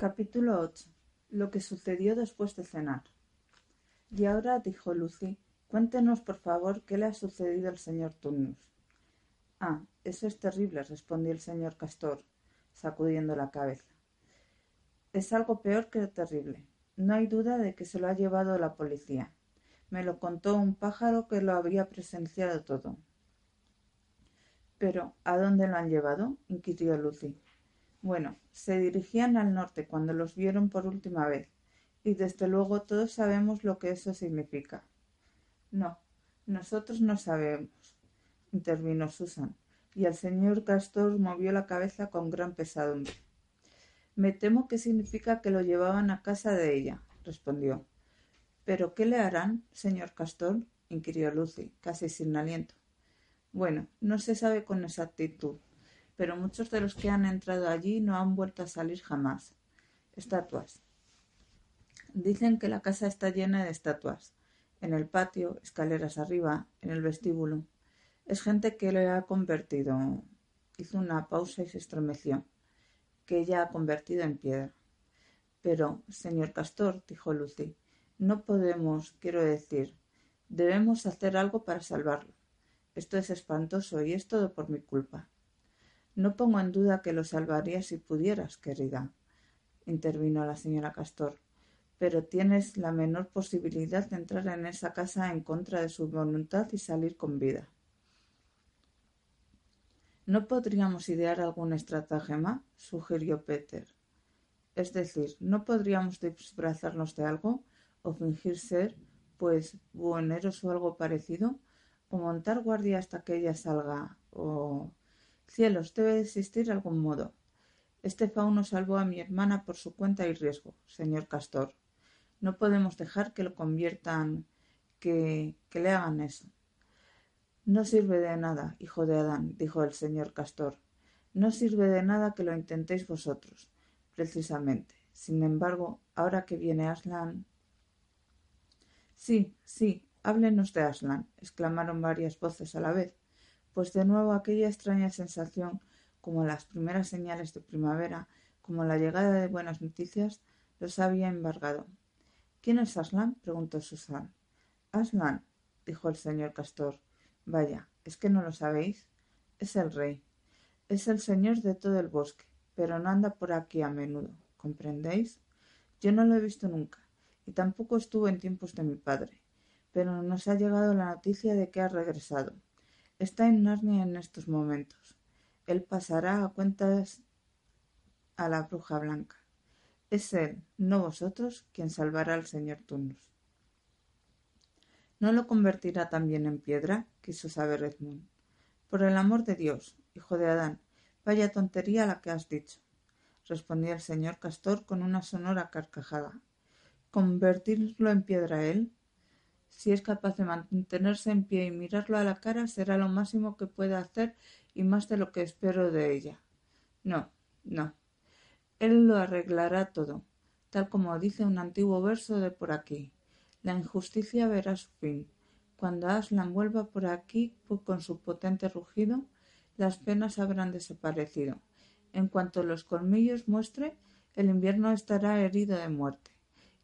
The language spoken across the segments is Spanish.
Capítulo 8. Lo que sucedió después de cenar. Y ahora, dijo Lucy, cuéntenos por favor qué le ha sucedido al señor Turnus. Ah, eso es terrible, respondió el señor Castor, sacudiendo la cabeza. Es algo peor que terrible. No hay duda de que se lo ha llevado la policía. Me lo contó un pájaro que lo había presenciado todo. Pero, ¿a dónde lo han llevado? inquirió Lucy. Bueno, se dirigían al norte cuando los vieron por última vez, y desde luego todos sabemos lo que eso significa. No, nosotros no sabemos, intervino Susan, y el señor Castor movió la cabeza con gran pesadumbre. Me temo que significa que lo llevaban a casa de ella, respondió. ¿Pero qué le harán, señor Castor? inquirió Lucy, casi sin aliento. Bueno, no se sabe con exactitud, pero muchos de los que han entrado allí no han vuelto a salir jamás. Estatuas. Dicen que la casa está llena de estatuas. En el patio, escaleras arriba, en el vestíbulo. Es gente que le ha convertido. Hizo una pausa y se estremeció. Que ella ha convertido en piedra. Pero, señor Castor, dijo Lucy, no podemos, quiero decir, debemos hacer algo para salvarlo. Esto es espantoso y es todo por mi culpa. No pongo en duda que lo salvarías si pudieras, querida, intervino la señora Castor, pero tienes la menor posibilidad de entrar en esa casa en contra de su voluntad y salir con vida. ¿No podríamos idear algún estratagema? sugirió Peter. Es decir, ¿no podríamos disfrazarnos de algo o fingir ser, pues, buhoneros o algo parecido? o montar guardia hasta que ella salga, o... Cielos, debe existir algún modo. Este fauno salvó a mi hermana por su cuenta y riesgo, señor Castor. No podemos dejar que lo conviertan, que, que le hagan eso. No sirve de nada, hijo de Adán, dijo el señor Castor. No sirve de nada que lo intentéis vosotros, precisamente. Sin embargo, ahora que viene Aslan. Sí, sí, Háblenos de Aslan, exclamaron varias voces a la vez, pues de nuevo aquella extraña sensación, como las primeras señales de primavera, como la llegada de buenas noticias, los había embargado. ¿Quién es Aslan? preguntó Susan. Aslan, dijo el señor Castor. Vaya, ¿es que no lo sabéis? Es el rey. Es el señor de todo el bosque, pero no anda por aquí a menudo. ¿Comprendéis? Yo no lo he visto nunca, y tampoco estuvo en tiempos de mi padre pero nos ha llegado la noticia de que ha regresado. Está en Narnia en estos momentos. Él pasará a cuentas a la bruja blanca. Es él, no vosotros, quien salvará al señor Turnus. ¿No lo convertirá también en piedra? quiso saber Edmund. Por el amor de Dios, hijo de Adán, vaya tontería la que has dicho, respondió el señor Castor con una sonora carcajada. ¿Convertirlo en piedra él? Si es capaz de mantenerse en pie y mirarlo a la cara, será lo máximo que pueda hacer y más de lo que espero de ella. No, no. Él lo arreglará todo, tal como dice un antiguo verso de por aquí. La injusticia verá su fin. Cuando Aslan vuelva por aquí con su potente rugido, las penas habrán desaparecido. En cuanto los colmillos muestre, el invierno estará herido de muerte.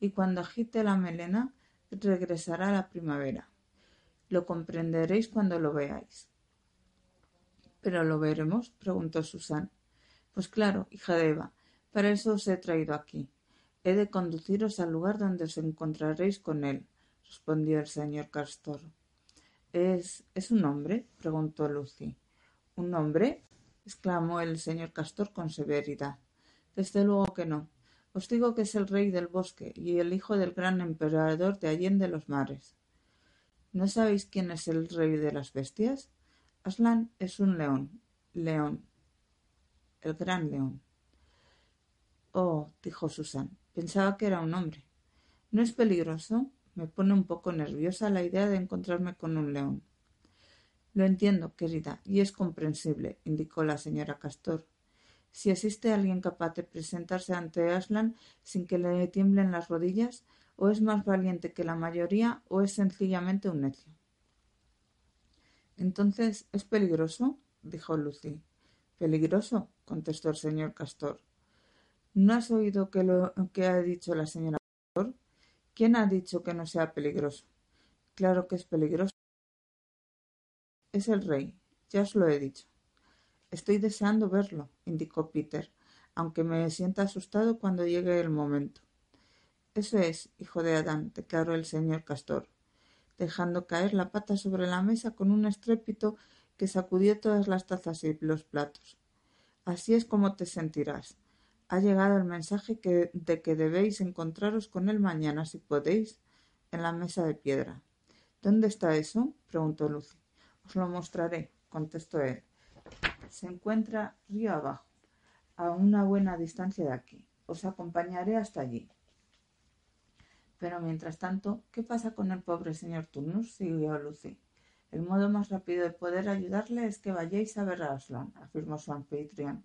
Y cuando agite la melena, regresará la primavera. Lo comprenderéis cuando lo veáis. ¿Pero lo veremos? preguntó Susan. Pues claro, hija de Eva, para eso os he traído aquí. He de conduciros al lugar donde os encontraréis con él, respondió el señor Castor. ¿Es, ¿Es un hombre? preguntó Lucy. ¿Un hombre? exclamó el señor Castor con severidad. Desde luego que no. Os digo que es el rey del bosque y el hijo del gran emperador de Allende los mares. ¿No sabéis quién es el rey de las bestias? Aslan es un león. León. El gran león. Oh, dijo Susan, pensaba que era un hombre. ¿No es peligroso? Me pone un poco nerviosa la idea de encontrarme con un león. Lo entiendo, querida, y es comprensible, indicó la señora Castor si existe alguien capaz de presentarse ante Aslan sin que le tiemblen las rodillas, o es más valiente que la mayoría, o es sencillamente un necio. Entonces, ¿es peligroso? dijo Lucy. Peligroso, contestó el señor Castor. ¿No has oído que lo que ha dicho la señora Castor? ¿Quién ha dicho que no sea peligroso? Claro que es peligroso. Es el rey, ya os lo he dicho. Estoy deseando verlo, indicó Peter, aunque me sienta asustado cuando llegue el momento. Eso es, hijo de Adán, declaró el señor Castor, dejando caer la pata sobre la mesa con un estrépito que sacudió todas las tazas y los platos. Así es como te sentirás. Ha llegado el mensaje de que debéis encontraros con él mañana, si podéis, en la mesa de piedra. ¿Dónde está eso? preguntó Lucy. Os lo mostraré, contestó él. Se encuentra río abajo, a una buena distancia de aquí. Os acompañaré hasta allí. Pero mientras tanto, ¿qué pasa con el pobre señor Turnus? siguió Lucy. El modo más rápido de poder ayudarle es que vayáis a ver a Aslan, afirmó su anfitrión.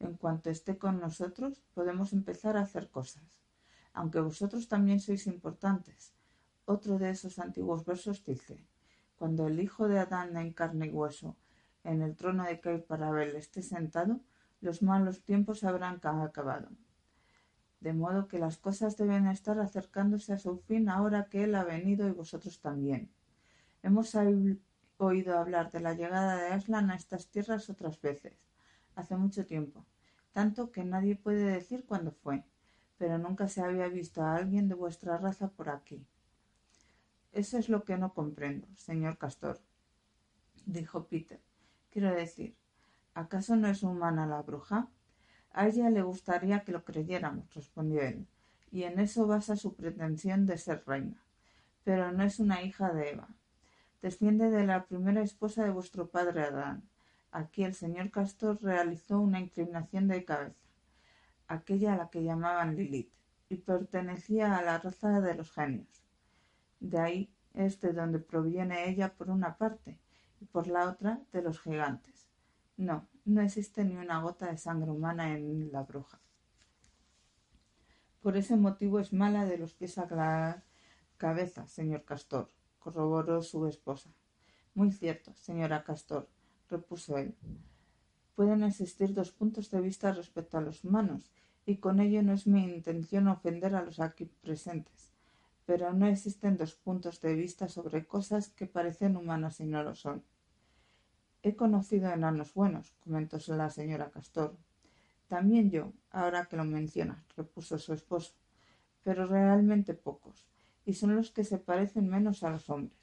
En cuanto esté con nosotros, podemos empezar a hacer cosas. Aunque vosotros también sois importantes. Otro de esos antiguos versos dice, cuando el hijo de Adán en carne y hueso en el trono de Cair Parabel esté sentado, los malos tiempos habrán acabado. De modo que las cosas deben estar acercándose a su fin ahora que él ha venido y vosotros también. Hemos oído hablar de la llegada de Aslan a estas tierras otras veces, hace mucho tiempo, tanto que nadie puede decir cuándo fue, pero nunca se había visto a alguien de vuestra raza por aquí. Eso es lo que no comprendo, señor Castor, dijo Peter. Quiero decir, ¿acaso no es humana la bruja? A ella le gustaría que lo creyéramos, respondió él, y en eso basa su pretensión de ser reina. Pero no es una hija de Eva desciende de la primera esposa de vuestro padre Adán. Aquí el señor Castor realizó una inclinación de cabeza, aquella a la que llamaban Lilith, y pertenecía a la raza de los genios. De ahí es de donde proviene ella por una parte, y por la otra de los gigantes. No, no existe ni una gota de sangre humana en la bruja. Por ese motivo es mala de los pies a la cabeza, señor Castor, corroboró su esposa. Muy cierto, señora Castor, repuso él. Pueden existir dos puntos de vista respecto a los humanos, y con ello no es mi intención ofender a los aquí presentes. Pero no existen dos puntos de vista sobre cosas que parecen humanas y no lo son. He conocido enanos buenos, comentó la señora Castor. También yo, ahora que lo mencionas, repuso su esposo, pero realmente pocos y son los que se parecen menos a los hombres.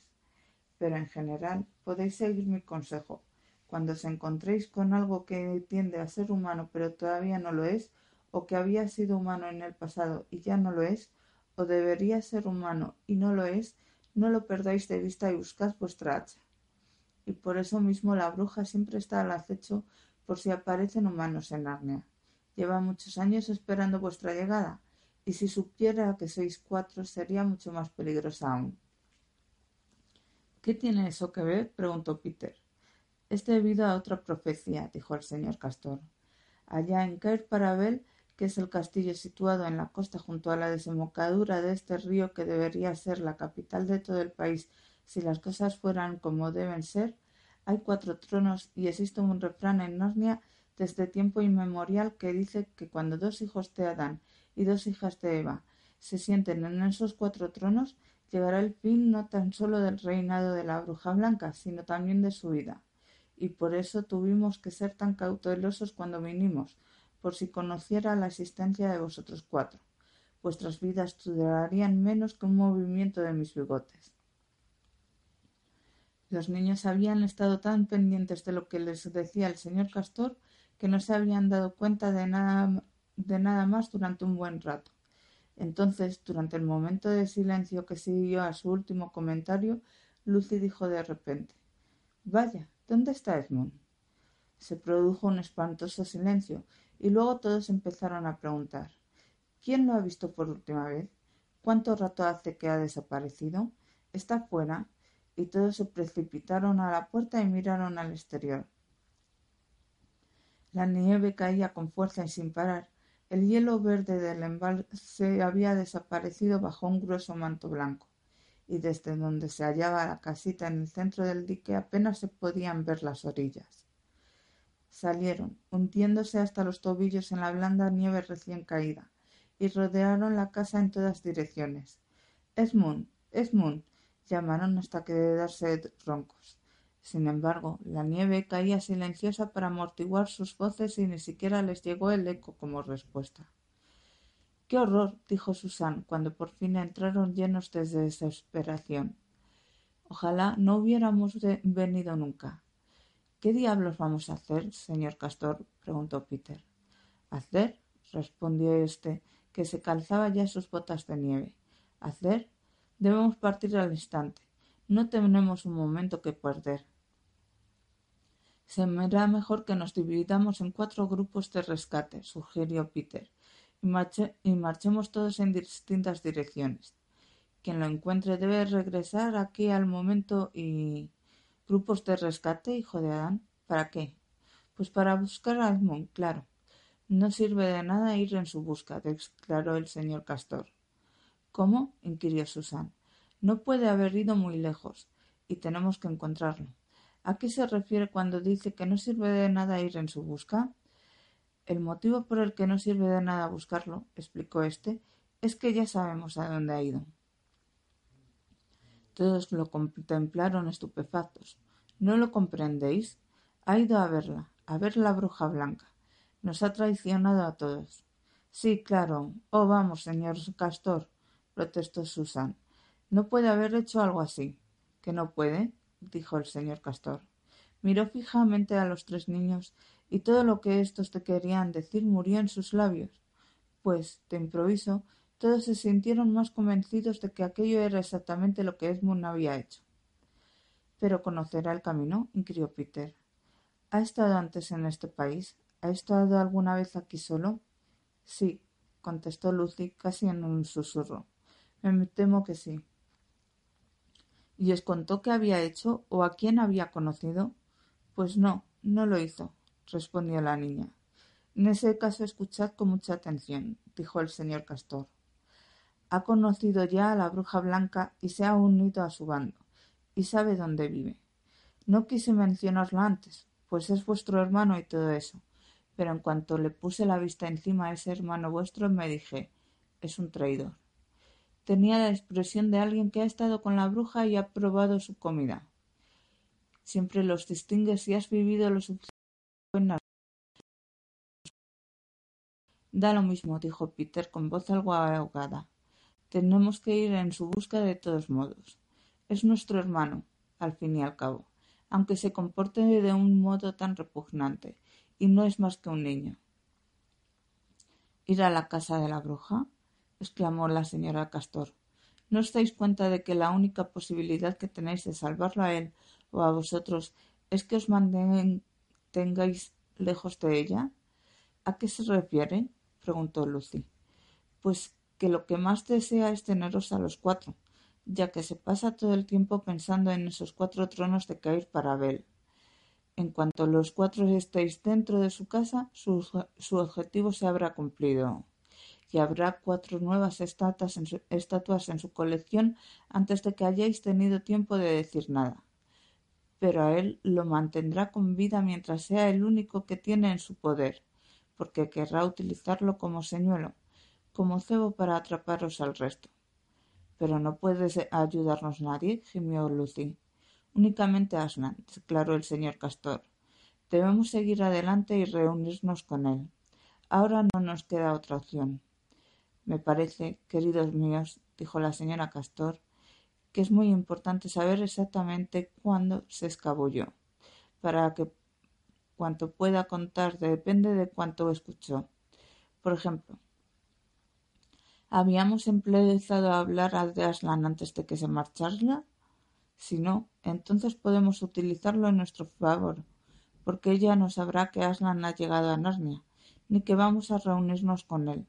Pero en general podéis seguir mi consejo. Cuando os encontréis con algo que tiende a ser humano pero todavía no lo es, o que había sido humano en el pasado y ya no lo es, o debería ser humano y no lo es, no lo perdáis de vista y buscad vuestra hacha. Y por eso mismo la bruja siempre está al acecho por si aparecen humanos en Arnea. Lleva muchos años esperando vuestra llegada, y si supiera que sois cuatro sería mucho más peligrosa aún. ¿Qué tiene eso que ver? preguntó Peter. Es debido a otra profecía, dijo el señor Castor. Allá en Cair Parabel, que es el castillo situado en la costa junto a la desembocadura de este río que debería ser la capital de todo el país si las cosas fueran como deben ser, hay cuatro tronos y existe un refrán en Narnia desde tiempo inmemorial que dice que cuando dos hijos de Adán y dos hijas de Eva se sienten en esos cuatro tronos, llegará el fin no tan solo del reinado de la bruja blanca, sino también de su vida. Y por eso tuvimos que ser tan cautelosos cuando vinimos, por si conociera la existencia de vosotros cuatro. Vuestras vidas durarían menos que un movimiento de mis bigotes. Los niños habían estado tan pendientes de lo que les decía el señor Castor que no se habían dado cuenta de nada de nada más durante un buen rato. Entonces, durante el momento de silencio que siguió a su último comentario, Lucy dijo de repente Vaya, ¿dónde está Edmund? Se produjo un espantoso silencio, y luego todos empezaron a preguntar ¿Quién lo ha visto por última vez? ¿Cuánto rato hace que ha desaparecido? ¿Está fuera? Y todos se precipitaron a la puerta y miraron al exterior. La nieve caía con fuerza y sin parar, el hielo verde del embalse había desaparecido bajo un grueso manto blanco, y desde donde se hallaba la casita en el centro del dique apenas se podían ver las orillas. Salieron, hundiéndose hasta los tobillos en la blanda nieve recién caída, y rodearon la casa en todas direcciones. Esmund, Esmund, llamaron hasta quedarse roncos. Sin embargo, la nieve caía silenciosa para amortiguar sus voces y ni siquiera les llegó el eco como respuesta. ¡Qué horror! dijo Susan cuando por fin entraron llenos de desesperación. Ojalá no hubiéramos venido nunca. ¿Qué diablos vamos a hacer, señor Castor? preguntó Peter. ¿Hacer? respondió éste, que se calzaba ya sus botas de nieve. ¿Hacer? Debemos partir al instante. No tenemos un momento que perder. Se me mejor que nos dividamos en cuatro grupos de rescate, sugirió Peter, y marchemos todos en distintas direcciones. Quien lo encuentre debe regresar aquí al momento y grupos de rescate, hijo de Adán. ¿Para qué? Pues para buscar a Edmund, claro. No sirve de nada ir en su busca, declaró el señor Castor. ¿Cómo? inquirió Susan. No puede haber ido muy lejos, y tenemos que encontrarlo. ¿A qué se refiere cuando dice que no sirve de nada ir en su busca? El motivo por el que no sirve de nada buscarlo, explicó éste, es que ya sabemos a dónde ha ido. Todos lo contemplaron estupefactos. ¿No lo comprendéis? Ha ido a verla, a ver la bruja blanca. Nos ha traicionado a todos. Sí, claro. Oh, vamos, señor Castor, protestó Susan. No puede haber hecho algo así. ¿Que no puede? dijo el señor Castor. Miró fijamente a los tres niños y todo lo que éstos te querían decir murió en sus labios. Pues, de improviso, todos se sintieron más convencidos de que aquello era exactamente lo que Esmond había hecho. ¿Pero conocerá el camino? inquirió Peter. ¿Ha estado antes en este país? ¿Ha estado alguna vez aquí solo? Sí, contestó Lucy casi en un susurro. Me temo que sí. ¿Y os contó qué había hecho o a quién había conocido? Pues no, no lo hizo, respondió la niña. En ese caso escuchad con mucha atención, dijo el señor Castor. Ha conocido ya a la bruja blanca y se ha unido a su bando, y sabe dónde vive. No quise mencionarlo antes, pues es vuestro hermano y todo eso, pero en cuanto le puse la vista encima a ese hermano vuestro me dije es un traidor. Tenía la expresión de alguien que ha estado con la bruja y ha probado su comida. Siempre los distingues si has vivido lo suficiente. Da lo mismo, dijo Peter con voz algo ahogada. Tenemos que ir en su busca de todos modos. Es nuestro hermano, al fin y al cabo, aunque se comporte de un modo tan repugnante, y no es más que un niño. ¿Ir a la casa de la bruja? exclamó la señora Castor. ¿No os dais cuenta de que la única posibilidad que tenéis de salvarlo a él o a vosotros es que os mantengáis lejos de ella? ¿A qué se refiere? preguntó Lucy. Pues que lo que más desea es teneros a los cuatro, ya que se pasa todo el tiempo pensando en esos cuatro tronos de caer para Abel. En cuanto los cuatro estéis dentro de su casa, su, objetivo se habrá cumplido y habrá cuatro nuevas estatuas en su colección antes de que hayáis tenido tiempo de decir nada. Pero a él lo mantendrá con vida mientras sea el único que tiene en su poder, porque querrá utilizarlo como señuelo como cebo para atraparos al resto. Pero no puede ayudarnos nadie, gimió Lucy. Únicamente Aslan, declaró el señor Castor. Debemos seguir adelante y reunirnos con él. Ahora no nos queda otra opción. Me parece, queridos míos, dijo la señora Castor, que es muy importante saber exactamente cuándo se escabulló, para que cuanto pueda contar depende de cuánto escuchó. Por ejemplo, ¿Habíamos empezado a hablar de Aslan antes de que se marchara? Si no, entonces podemos utilizarlo en nuestro favor, porque ella no sabrá que Aslan ha llegado a Narnia, ni que vamos a reunirnos con él,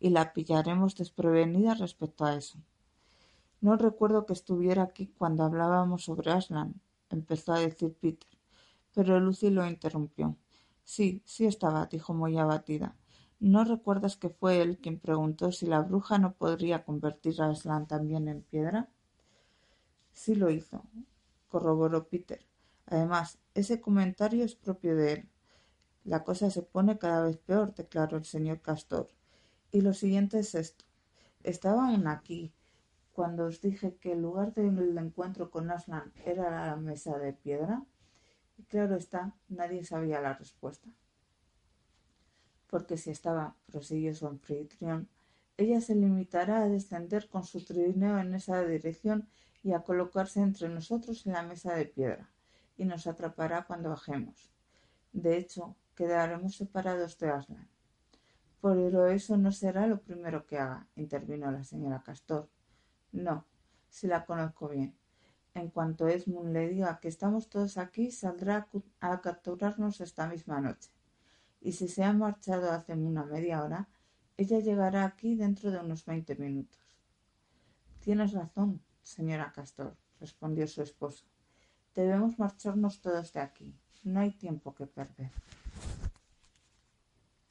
y la pillaremos desprevenida respecto a eso. No recuerdo que estuviera aquí cuando hablábamos sobre Aslan, empezó a decir Peter, pero Lucy lo interrumpió. Sí, sí estaba, dijo muy abatida. ¿No recuerdas que fue él quien preguntó si la bruja no podría convertir a Aslan también en piedra? Sí lo hizo, corroboró Peter. Además, ese comentario es propio de él. La cosa se pone cada vez peor, declaró el señor Castor. Y lo siguiente es esto. Estaba aquí, cuando os dije que el lugar del encuentro con Aslan era la mesa de piedra. Y claro está, nadie sabía la respuesta. Porque si estaba, prosiguió su anfitrión, ella se limitará a descender con su trineo en esa dirección y a colocarse entre nosotros en la mesa de piedra, y nos atrapará cuando bajemos. De hecho, quedaremos separados de Aslan. Pero eso no será lo primero que haga, intervino la señora Castor. No, si la conozco bien. En cuanto Esmund le diga que estamos todos aquí, saldrá a capturarnos esta misma noche. Y si se ha marchado hace una media hora, ella llegará aquí dentro de unos veinte minutos. Tienes razón, señora Castor, respondió su esposo. Debemos marcharnos todos de aquí. No hay tiempo que perder.